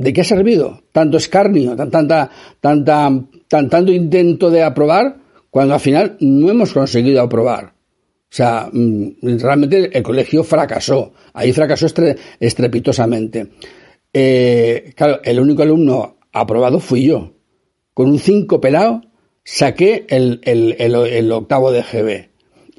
¿De qué ha servido tanto escarnio, tanto intento de aprobar cuando al final no hemos conseguido aprobar? O sea, mm, realmente el colegio fracasó. Ahí fracasó estrepitosamente. Eh, claro, el único alumno aprobado fui yo. Con un 5 pelado saqué el, el, el, octavo de GB.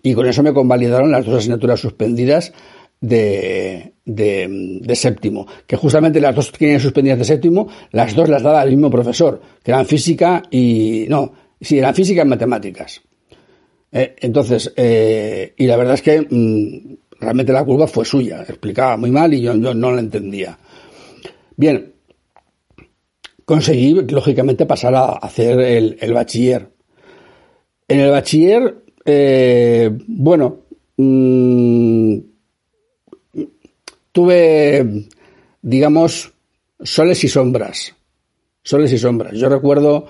Y con eso me convalidaron las dos asignaturas suspendidas de, de, séptimo, que justamente las dos que suspendidas de séptimo, las dos las daba el mismo profesor, que eran física y, no, sí, eran física y matemáticas. Eh, entonces, eh, y la verdad es que mm, realmente la curva fue suya, explicaba muy mal y yo, no la entendía. Bien, conseguí, lógicamente, pasar a hacer el, bachiller. En el bachiller, eh, bueno, mm, tuve, digamos, soles y sombras. Soles y sombras. Yo recuerdo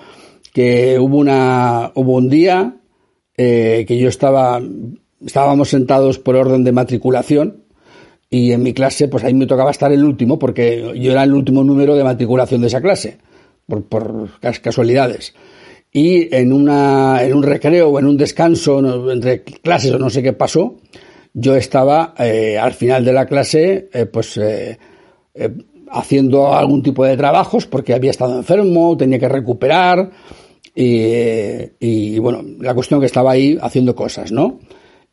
que hubo una, hubo un día eh, que yo estaba, estábamos sentados por orden de matriculación y en mi clase, pues ahí me tocaba estar el último porque yo era el último número de matriculación de esa clase, por, por casualidades. Y en, una, en un recreo o en un descanso entre clases o no sé qué pasó, yo estaba eh, al final de la clase, eh, pues eh, haciendo algún tipo de trabajos porque había estado enfermo, tenía que recuperar y, bueno, la cuestión que estaba ahí haciendo cosas, ¿no?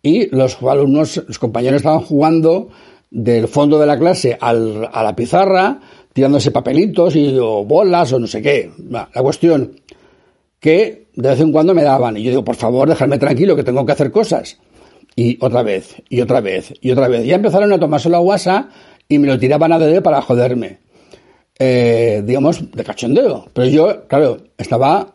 Y los alumnos, los compañeros estaban jugando del fondo de la clase al, a la pizarra, tirándose papelitos y o bolas o no sé qué. La cuestión que de vez en cuando me daban y yo digo, por favor, dejadme tranquilo que tengo que hacer cosas y otra vez, y otra vez, y otra vez. Ya empezaron a tomarse la guasa y me lo tiraban a dedo para joderme. Eh, digamos, de cachondeo. Pero yo, claro, estaba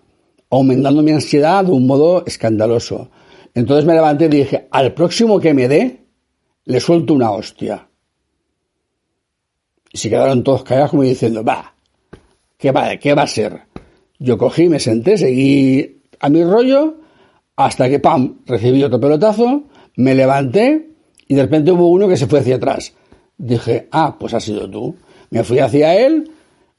aumentando mi ansiedad de un modo escandaloso. Entonces me levanté y dije, al próximo que me dé, le suelto una hostia. Y se quedaron todos callados como diciendo, va, ¿qué va, qué va a ser? Yo cogí, me senté, seguí a mi rollo, hasta que, pam, recibí otro pelotazo, me levanté y de repente hubo uno que se fue hacia atrás. Dije, ah, pues ha sido tú. Me fui hacia él,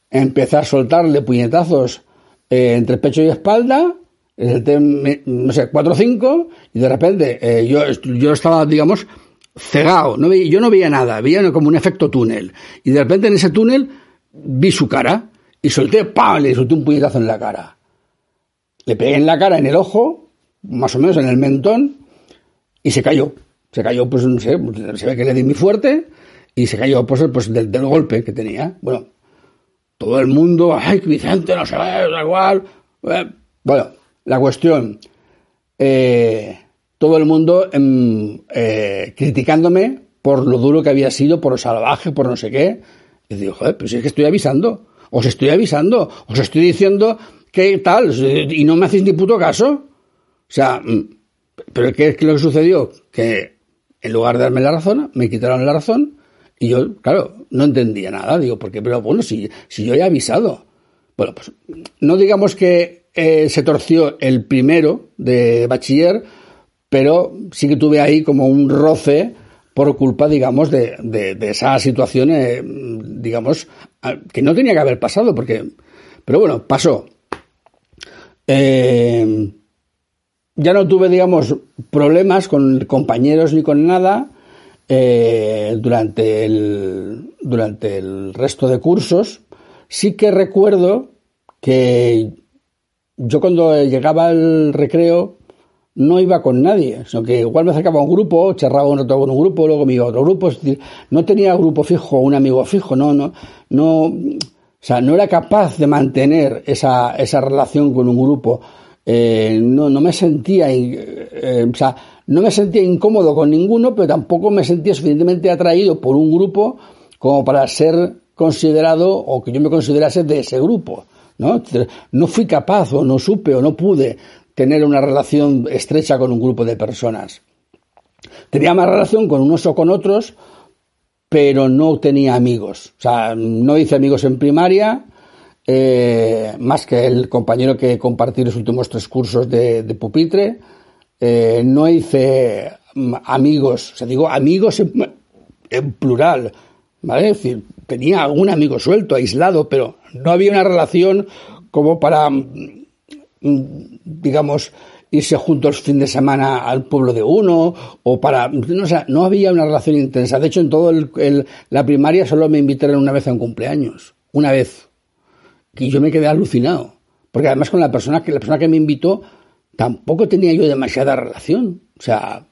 empecé a soltarle puñetazos eh, entre pecho y espalda, no sé, cuatro o cinco, y de repente eh, yo, yo estaba, digamos, cegado, no yo no veía nada, veía como un efecto túnel. Y de repente en ese túnel vi su cara y solté, ¡pam! Le solté un puñetazo en la cara. Le pegué en la cara, en el ojo, más o menos en el mentón, y se cayó. Se cayó, pues no sé, se ve que le di muy fuerte y se cayó pues, pues del, golpe que tenía. Bueno, todo el mundo, ay, Vicente, no se ve, da igual. Eh, bueno, la cuestión, eh, todo el mundo em, eh, criticándome por lo duro que había sido, por lo salvaje, por no sé qué. Y digo, joder, pero si es que estoy avisando, os estoy avisando, os estoy diciendo que tal, y no me hacéis ni puto caso. O sea, mm, pero ¿qué es lo que sucedió? Que en lugar de darme la razón, me quitaron la razón y yo, claro, no entendía nada. Digo, porque, pero bueno, si, yo he avisado. Bueno, pues no digamos que eh, se torció el primero de bachiller, pero sí que tuve ahí como un roce por culpa, digamos, de, de, de esa situación, eh, digamos, que no tenía que haber pasado, porque, pero bueno, pasó. Eh, ya no tuve, digamos, problemas con compañeros ni con nada eh, durante, el, durante el resto de cursos. sí que recuerdo que yo cuando llegaba al recreo no iba con nadie, sino que igual me acercaba a un grupo, charraba un rato con un grupo, luego me iba a otro grupo, es decir, no tenía grupo fijo, un amigo fijo, no, no, no, o sea, no era capaz de mantener esa, esa relación con un grupo, eh, no, no me sentía, eh, o sea, no me sentía incómodo con ninguno, pero tampoco me sentía suficientemente atraído por un grupo como para ser considerado o que yo me considerase de ese grupo. ¿no? No fui capaz o no supe o no pude tener una relación estrecha con un grupo de personas. Tenía más relación con unos o con otros, pero no tenía amigos. O sea, no hice amigos en primaria, eh, más que el compañero que compartí los últimos tres cursos de, pupitre. Eh, no hice amigos, o sea, digo amigos en, plural, ¿vale? Decir, tenía algún amigo suelto, aislado, pero no había una relación como para digamos, irse juntos el fin de semana al pueblo de uno o para no, no había una relación intensa de hecho en todo el, la primaria solo me invitaron una vez a un cumpleaños una vez y yo me quedé alucinado. Porque además con la persona que la persona que me invitó tampoco tenía yo demasiada relación. O sea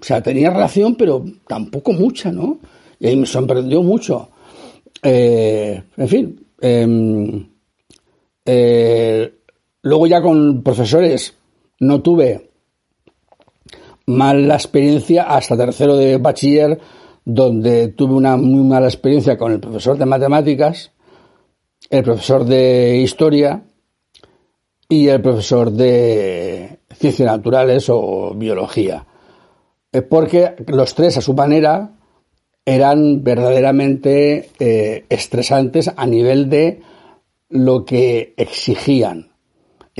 o sea tenía relación pero tampoco mucha no y ahí me sorprendió mucho. Eh, en fin eh, eh, Luego ya con profesores no tuve mala experiencia hasta tercero de bachiller, donde tuve una muy mala experiencia con el profesor de matemáticas, el profesor de historia y el profesor de ciencias naturales o biología. Porque los tres, a su manera, eran verdaderamente eh, estresantes a nivel de lo que exigían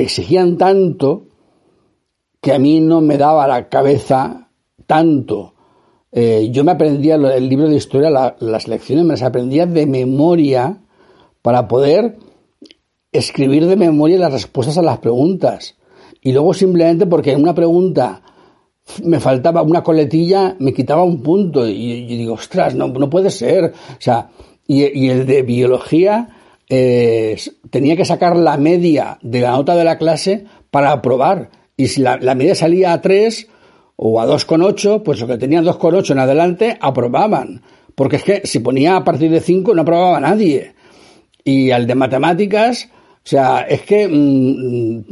exigían tanto que a mí no me daba la cabeza tanto. Eh, yo me aprendía el libro de historia, las lecciones me las aprendía de memoria para poder escribir de memoria las respuestas a las preguntas. Y luego simplemente porque en una pregunta me faltaba una coletilla, me quitaba un punto. Y digo, ostras, no, no puede ser. O sea, y, el de biología, eh, tenía que sacar la media de la nota de la clase para aprobar. Y si la, media salía a 3 o a 2,8, pues lo que tenían 2,8 en adelante aprobaban. Porque es que si ponía a partir de 5 no aprobaba nadie. Y al de matemáticas, o sea, es que mm,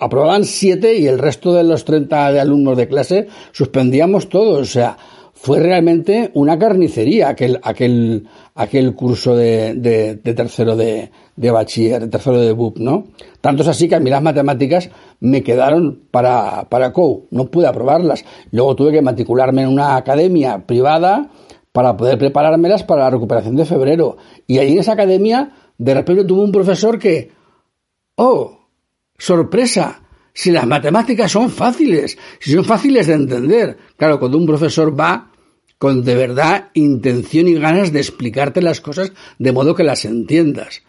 aprobaban 7 y el resto de los 30 de alumnos de clase suspendíamos todos. O sea, fue realmente una carnicería aquel, aquel, aquel curso de, de, tercero de, de, bachiller, de tercero de BUP, ¿no? Tanto es así que a mí las matemáticas me quedaron para, para COU, no pude aprobarlas. Luego tuve que matricularme en una academia privada para poder preparármelas para la recuperación de febrero. Y ahí en esa academia, de repente tuve un profesor que, oh, sorpresa, si las matemáticas son fáciles, si son fáciles de entender. Claro, cuando un profesor va con de verdad intención y ganas de explicarte las cosas de modo que las entiendas.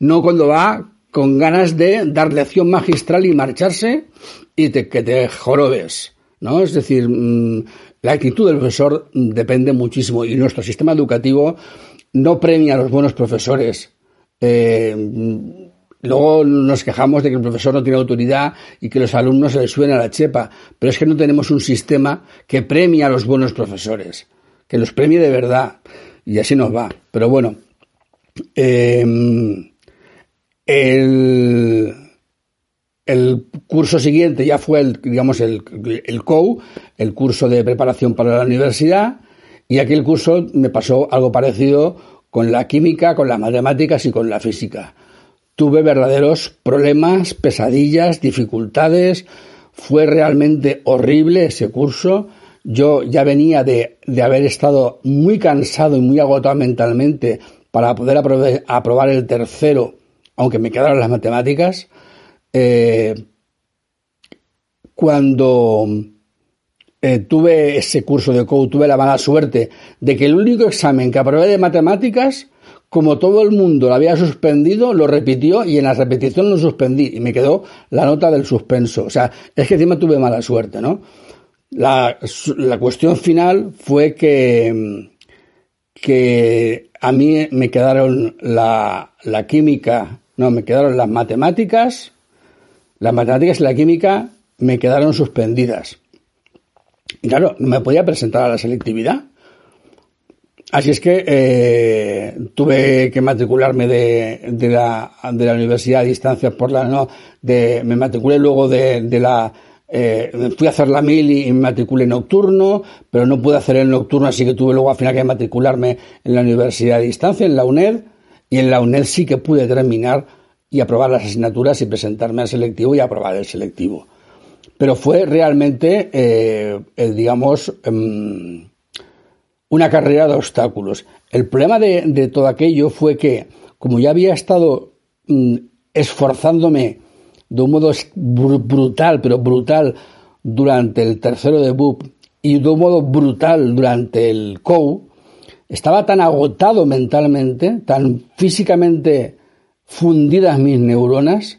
No cuando va con ganas de dar lección magistral y marcharse y que te jorobes. ¿no? Es decir, mm, la actitud del profesor depende muchísimo y nuestro sistema educativo no premia a los buenos profesores. Eh, Luego nos quejamos de que el profesor no tiene autoridad y que los alumnos se les suben a la chepa, pero es que no tenemos un sistema que premie a los buenos profesores, que los premie de verdad, y así nos va. Pero bueno, em, el, el, curso siguiente ya fue el, digamos, el, el COU, el curso de preparación para la universidad, y aquel curso me pasó algo parecido con la química, con las matemáticas y con la física tuve verdaderos problemas, pesadillas, dificultades. Fue realmente horrible ese curso. Yo ya venía de, haber estado muy cansado y muy agotado mentalmente para poder aprobar, el tercero, aunque me quedaron las matemáticas. Eh, cuando eh, tuve ese curso de COU, tuve la mala suerte de que el único examen que aprobé de matemáticas como todo el mundo lo había suspendido, lo repitió y en la repetición lo suspendí y me quedó la nota del suspenso. O sea, es que encima tuve mala suerte, ¿no? La, cuestión final fue que, que a mí me quedaron la, la química, no, me quedaron las matemáticas, las matemáticas y la química me quedaron suspendidas. Claro, no me podía presentar a la selectividad. Así es que eh, tuve que matricularme de, de, la, de la universidad a distancia por la no, de, me matriculé luego de, de la eh, fui a hacer la mil y, me matriculé nocturno, pero no pude hacer el nocturno, así que tuve luego al final que matricularme en la universidad a distancia, en la UNED, y en la UNED sí que pude terminar y aprobar las asignaturas y presentarme al selectivo y aprobar el selectivo. Pero fue realmente, eh, digamos, em, una carrera de obstáculos. El problema de, todo aquello fue que, como ya había estado mm, esforzándome de un modo brutal, pero brutal, durante el tercero de BUP y de un modo brutal durante el COU, estaba tan agotado mentalmente, tan físicamente fundidas mis neuronas,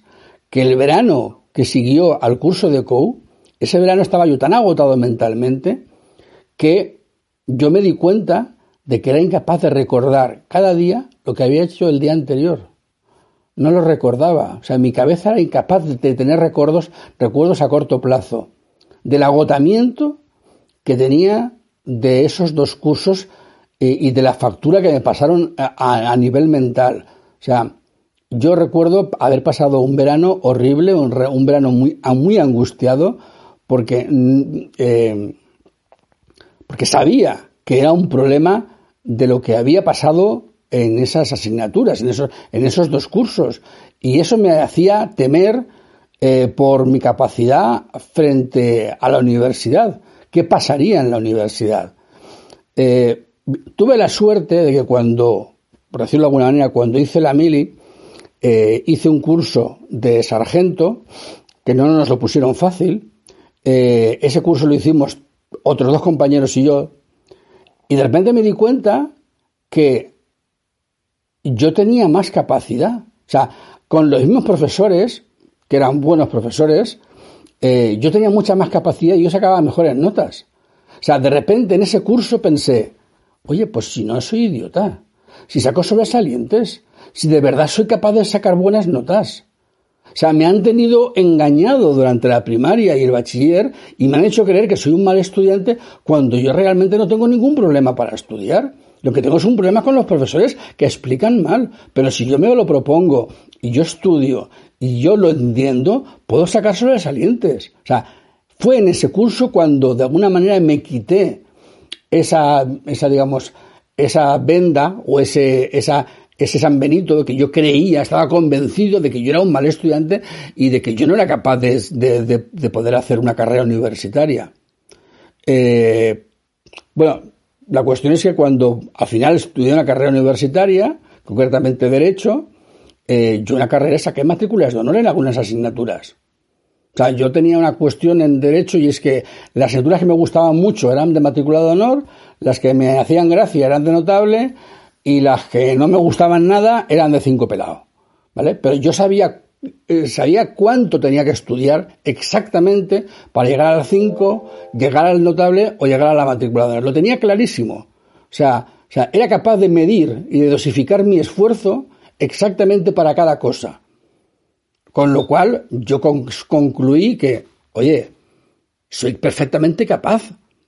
que el verano que siguió al curso de COU, ese verano estaba yo tan agotado mentalmente que yo me di cuenta de que era incapaz de recordar cada día lo que había hecho el día anterior. No lo recordaba. O sea, mi cabeza era incapaz de tener recuerdos, recuerdos a corto plazo. Del agotamiento que tenía de esos dos cursos eh, y de la factura que me pasaron a, nivel mental. O sea, yo recuerdo haber pasado un verano horrible, un, verano muy, muy angustiado, porque mm, eh, porque sabía que era un problema de lo que había pasado en esas asignaturas, en esos, en esos dos cursos. Y eso me hacía temer eh, por mi capacidad frente a la universidad. ¿Qué pasaría en la universidad? Eh, tuve la suerte de que cuando, por decirlo de alguna manera, cuando hice la mili, eh, hice un curso de sargento, que no nos lo pusieron fácil. ese curso lo hicimos otros dos compañeros y yo, y de repente me di cuenta que yo tenía más capacidad. O sea, con los mismos profesores, que eran buenos profesores, eh, yo tenía mucha más capacidad y yo sacaba mejores notas. O sea, de repente en ese curso pensé, oye, pues si no soy idiota, si saco sobresalientes, si de verdad soy capaz de sacar buenas notas, o sea, me han tenido engañado durante la primaria y el bachiller y me han hecho creer que soy un mal estudiante cuando yo realmente no tengo ningún problema para estudiar. Lo que tengo es un problema con los profesores que explican mal. Pero si yo me lo propongo y yo estudio y yo lo entiendo, puedo sacar sobresalientes. O sea, fue en ese curso cuando de alguna manera me quité esa, esa digamos, esa venda o ese, esa, ese San Benito que yo creía, estaba convencido de que yo era un mal estudiante y de que yo no era capaz de, poder hacer una carrera universitaria. Eh, bueno, la cuestión es que cuando al final estudié una carrera universitaria, concretamente Derecho, eh, yo en carrera saqué matrículas de honor en algunas asignaturas. O sea, yo tenía una cuestión en Derecho y es que las asignaturas que me gustaban mucho eran de matrícula de honor, las que me hacían gracia eran de notable, y las que no me gustaban nada eran de cinco pelados, ¿vale? Pero yo sabía, eh, sabía cuánto tenía que estudiar exactamente para llegar al 5, llegar al notable o llegar a la matriculadora. Lo tenía clarísimo. O sea, o sea, era capaz de medir y de dosificar mi esfuerzo exactamente para cada cosa. Con lo cual yo concluí que, oye, soy perfectamente capaz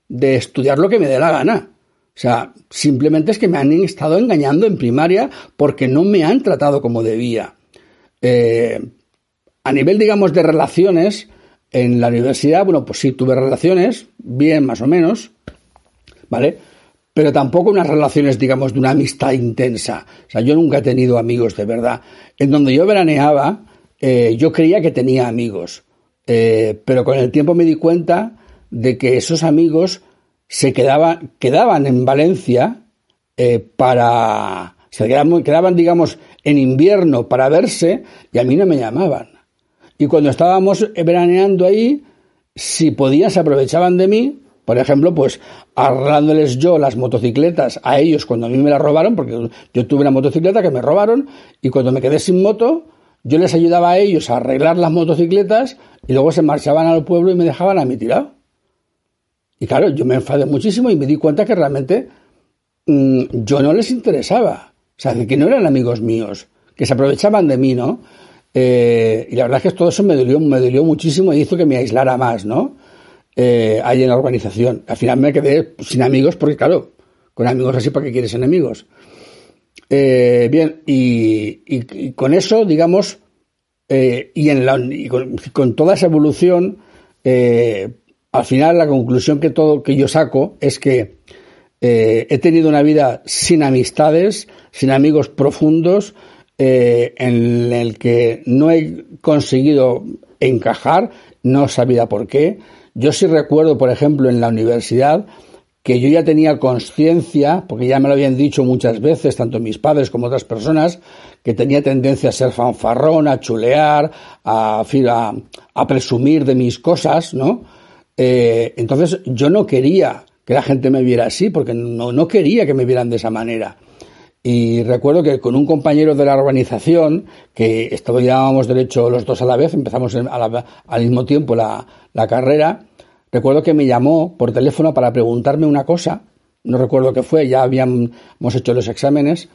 de estudiar lo que me dé la gana. O sea, simplemente es que me han estado engañando en primaria porque no me han tratado como debía. Eh, a nivel, digamos, de relaciones, en la universidad, bueno, pues sí, tuve relaciones, bien, más o menos, ¿vale? Pero tampoco unas relaciones, digamos, de una amistad intensa. O sea, yo nunca he tenido amigos de verdad. En donde yo veraneaba, eh, yo creía que tenía amigos. Eh, pero con el tiempo me di cuenta de que esos amigos se quedaban, quedaban en Valencia eh, para. Se quedaban, quedaban, digamos, en invierno para verse y a mí no me llamaban. Y cuando estábamos veraneando ahí, si podían, se aprovechaban de mí, por ejemplo, pues arreglándoles yo las motocicletas a ellos cuando a mí me las robaron, porque yo tuve una motocicleta que me robaron y cuando me quedé sin moto, yo les ayudaba a ellos a arreglar las motocicletas y luego se marchaban al pueblo y me dejaban a mí tirado. Y claro, yo me enfadé muchísimo y me di cuenta que realmente mm, yo no les interesaba. O sea, que no eran amigos míos, que se aprovechaban de mí, ¿no? Eh, y la verdad es que todo eso me dolió, me dolió muchísimo y hizo que me aislara más, ¿no? Eh, ahí en la organización. Al final me quedé sin amigos porque, claro, con amigos así, ¿para qué quieres enemigos? Eh, bien, y, con eso, digamos, eh, y, en la, con, toda esa evolución, al final la conclusión que todo que yo saco es que he tenido una vida sin amistades, sin amigos profundos, en el que no he conseguido encajar, no sabía por qué. Yo sí recuerdo, por ejemplo, en la universidad, que yo ya tenía conciencia, porque ya me lo habían dicho muchas veces, tanto mis padres como otras personas, que tenía tendencia a ser fanfarrón, a chulear, a, a, presumir de mis cosas, ¿no? Eh, entonces yo no quería que la gente me viera así, porque no, no quería que me vieran de esa manera. Y recuerdo que con un compañero de la organización, que estudiábamos derecho los dos a la vez, empezamos al mismo tiempo la, carrera, recuerdo que me llamó por teléfono para preguntarme una cosa, no recuerdo qué fue, ya habíamos hecho los exámenes,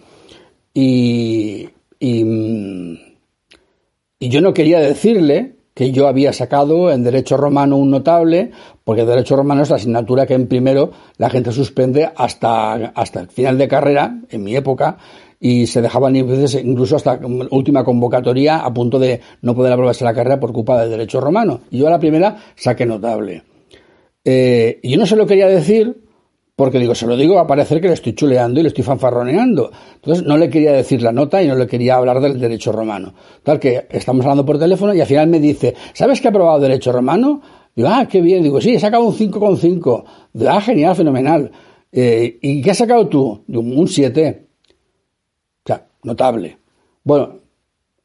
y, y, y yo no quería decirle que yo había sacado en Derecho Romano un notable, porque Derecho Romano es la asignatura que en primero la gente suspende hasta, hasta el final de carrera, en mi época, y se dejaban incluso hasta última convocatoria a punto de no poder aprobarse la carrera por culpa del Derecho Romano. Y yo a la primera saqué notable. Eh, yo no se lo quería decir porque digo, se lo digo, va a parecer que le estoy chuleando y le estoy fanfarroneando. Entonces no le quería decir la nota y no le quería hablar del derecho romano. Tal que estamos hablando por teléfono y al final me dice, ¿sabes que ha aprobado derecho romano? Digo, ah, qué bien. Digo, sí, he sacado un 5,5. Digo, ah, genial, fenomenal. Eh, ¿Y qué has sacado tú? Digo, un 7. O sea, notable. Bueno,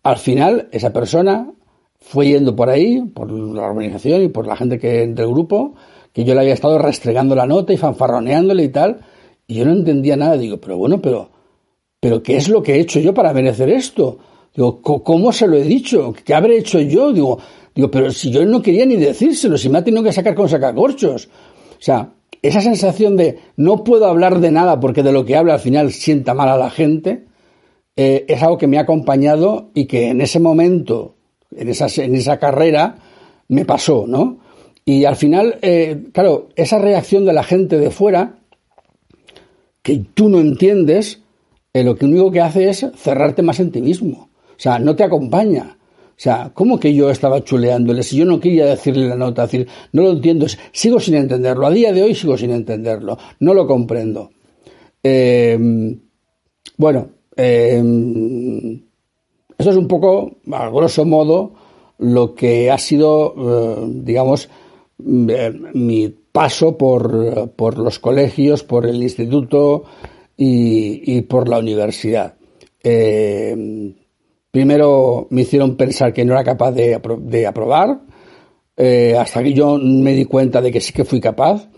al final esa persona fue yendo por ahí, por la organización y por la gente que del grupo, que yo le había estado restregando la nota y fanfarroneándole y tal, y yo no entendía nada. Digo, pero bueno, pero, pero ¿qué es lo que he hecho yo para merecer esto? Digo, ¿cómo se lo he dicho? ¿Qué habré hecho yo? Digo, digo, pero si yo no quería ni decírselo, si me ha tenido que sacar con sacacorchos. O sea, esa sensación de no puedo hablar de nada porque de lo que habla al final sienta mal a la gente, eh, es algo que me ha acompañado y que en ese momento, en esa, en esa carrera, me pasó, ¿no? Y al final, eh, claro, esa reacción de la gente de fuera, que tú no entiendes, eh, lo que único que hace es cerrarte más en ti mismo. O sea, no te acompaña. O sea, ¿cómo que yo estaba chuleándole? Si yo no quería decirle la nota, decir, no lo entiendo, sigo sin entenderlo. A día de hoy sigo sin entenderlo. No lo comprendo. Eh, bueno, eso es un poco, a grosso modo, lo que ha sido, digamos, mi paso por, por, los colegios, por el instituto y, por la universidad. Eh, primero me hicieron pensar que no era capaz de, aprobar, eh, hasta que yo me di cuenta de que sí que fui capaz.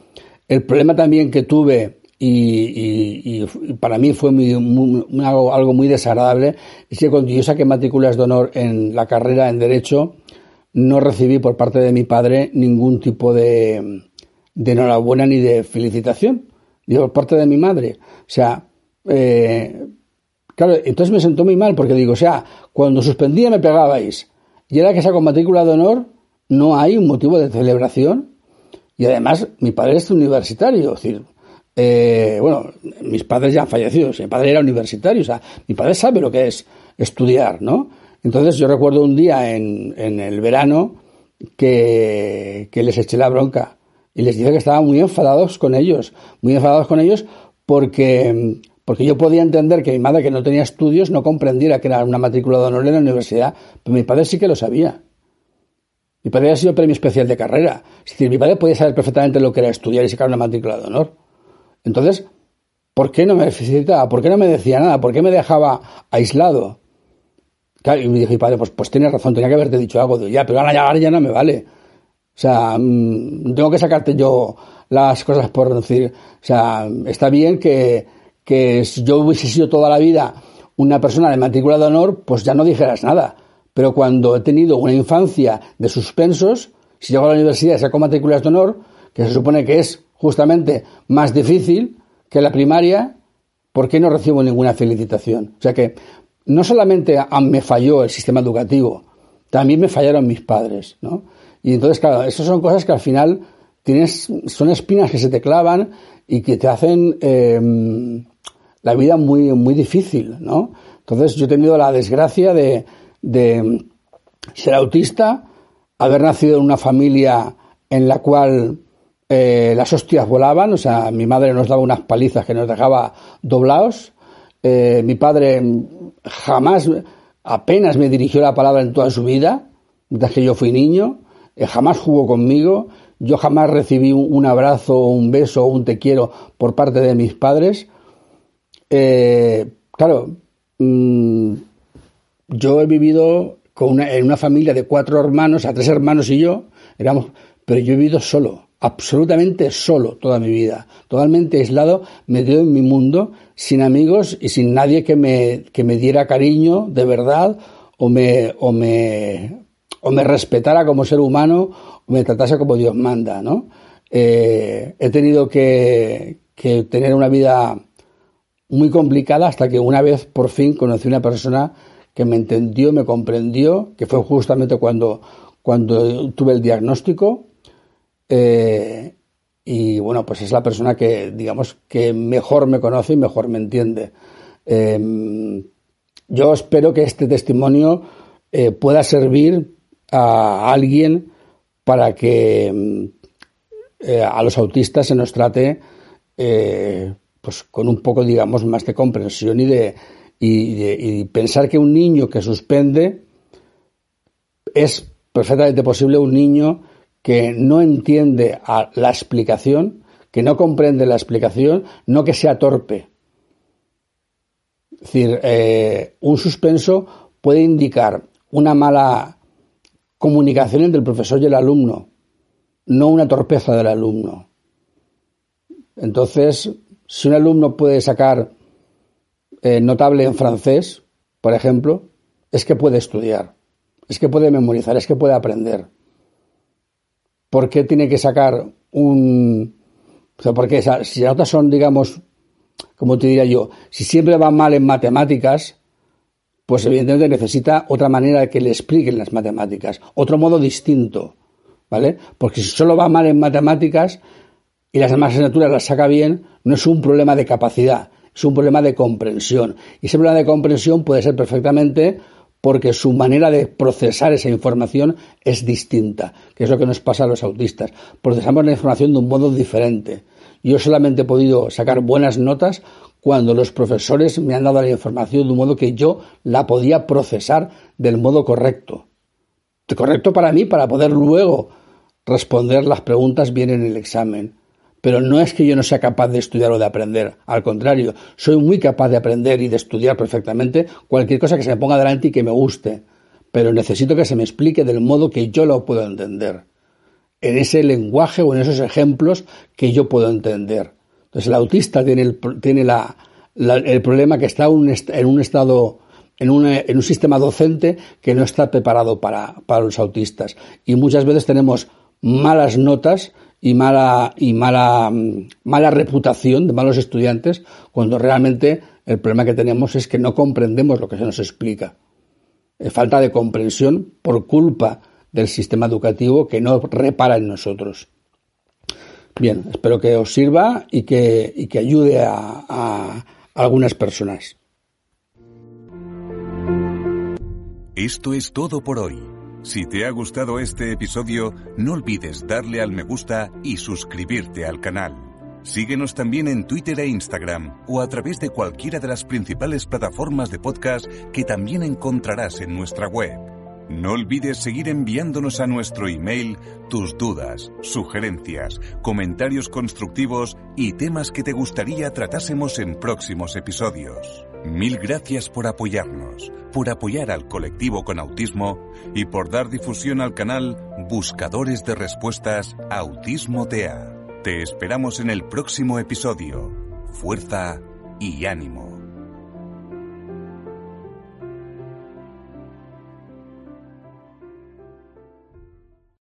El problema también que tuve, y, para mí fue algo, algo, muy desagradable, es que cuando yo saqué matrículas de honor en la carrera en Derecho, no recibí por parte de mi padre ningún tipo de, de enhorabuena ni de felicitación, ni por parte de mi madre. O sea, eh, claro, entonces me sentó muy mal porque digo, o sea, cuando suspendía me pegabais y era que saco matrícula de honor, no hay un motivo de celebración y además mi padre es universitario, es decir, eh, bueno, mis padres ya han fallecido, mi padre era universitario, o sea, mi padre sabe lo que es estudiar, ¿no? Entonces yo recuerdo un día en, en el verano que, les eché la bronca y les dije que estaban muy enfadados con ellos, muy enfadados con ellos porque, porque yo podía entender que mi madre, que no tenía estudios, no comprendiera que era una matrícula de honor en la universidad, pero mi padre sí que lo sabía. Mi padre había sido premio especial de carrera. Es decir, mi padre podía saber perfectamente lo que era estudiar y sacar una matrícula de honor. Entonces, ¿por qué no me felicitaba? ¿Por qué no me decía nada? ¿Por qué me dejaba aislado? Y me dijo mi padre, pues, pues tienes razón, tenía que haberte dicho algo. ya, pero ahora ya, no me vale. O sea, mm, tengo que sacarte yo las cosas por decir. O sea, está bien que, que si yo hubiese sido toda la vida una persona de matrícula de honor, pues ya no dijeras nada. Pero cuando he tenido una infancia de suspensos, si llego a la universidad y saco matrículas de honor, que se supone que es justamente más difícil que la primaria, ¿por qué no recibo ninguna felicitación? O sea que no solamente me falló el sistema educativo, también me fallaron mis padres, ¿no? Y entonces, claro, esas son cosas que al final tienes, son espinas que se te clavan y que te hacen em, la vida muy, muy difícil, ¿no? Entonces yo he tenido la desgracia de, ser autista, haber nacido en una familia en la cual eh, las hostias volaban, o sea, mi madre nos daba unas palizas que nos dejaba doblados, eh, mi padre jamás, apenas me dirigió la palabra en toda su vida, desde que yo fui niño, eh, jamás jugó conmigo, yo jamás recibí un, abrazo, un beso, un te quiero por parte de mis padres. claro, mm, yo he vivido con en una familia de cuatro hermanos, a tres hermanos y yo, éramos, pero yo he vivido solo, absolutamente solo toda mi vida, totalmente aislado, metido en mi mundo, sin amigos y sin nadie que me, que me diera cariño de verdad o me, o me, o me respetara como ser humano o me tratase como Dios manda, ¿no? Eh, he tenido que, que tener una vida muy complicada hasta que una vez por fin conocí una persona que me entendió, me comprendió, que fue justamente cuando, cuando tuve el diagnóstico. Eh, y bueno, pues es la persona que, digamos, que mejor me conoce y mejor me entiende. Eh, yo espero que este testimonio eh, pueda servir a alguien para que a los autistas se nos trate pues con un poco, digamos, más de comprensión y de, y, pensar que un niño que suspende es perfectamente posible un niño que no entiende la explicación, que no comprende la explicación, no que sea torpe. Es decir, eh, un suspenso puede indicar una mala comunicación entre el profesor y el alumno, no una torpeza del alumno. Entonces, si un alumno puede sacar eh, notable en francés, por ejemplo, es que puede estudiar, es que puede memorizar, es que puede aprender. ¿Por qué tiene que sacar un... O sea, porque si las notas son, digamos, como te diría yo, si siempre va mal en matemáticas, pues evidentemente necesita otra manera de que le expliquen las matemáticas, otro modo distinto, ¿vale? Porque si solo va mal en matemáticas y las demás asignaturas las saca bien, no es un problema de capacidad, es un problema de comprensión. Y ese problema de comprensión puede ser perfectamente porque su manera de procesar esa información es distinta, que es lo que nos pasa a los autistas. Procesamos la información de un modo diferente. Yo solamente he podido sacar buenas notas cuando los profesores me han dado la información de un modo que yo la podía procesar del modo correcto. Correcto para mí, para poder luego responder las preguntas bien en el examen. Pero no es que yo no sea capaz de estudiar o de aprender, al contrario, soy muy capaz de aprender y de estudiar perfectamente cualquier cosa que se me ponga delante y que me guste, pero necesito que se me explique del modo que yo lo puedo entender, en ese lenguaje o en esos ejemplos que yo puedo entender. Entonces el autista tiene el, tiene la, el problema que está en un estado en, en, un sistema docente que no está preparado para, para los autistas. Y muchas veces tenemos malas notas y mala y mala mala reputación de malos estudiantes cuando realmente el problema que tenemos es que no comprendemos lo que se nos explica. falta de comprensión por culpa del sistema educativo que no repara en nosotros. Bien, espero que os sirva y que, y que ayude a, a algunas personas. Esto es todo por hoy. Si te ha gustado este episodio, no olvides darle al me gusta y suscribirte al canal. Síguenos también en Twitter e Instagram o a través de cualquiera de las principales plataformas de podcast que también encontrarás en nuestra web. No olvides seguir enviándonos a nuestro email tus dudas, sugerencias, comentarios constructivos y temas que te gustaría tratásemos en próximos episodios. Mil gracias por apoyarnos, por apoyar al colectivo con autismo y por dar difusión al canal Buscadores de Respuestas Autismo TEA. Te esperamos en el próximo episodio. Fuerza y ánimo.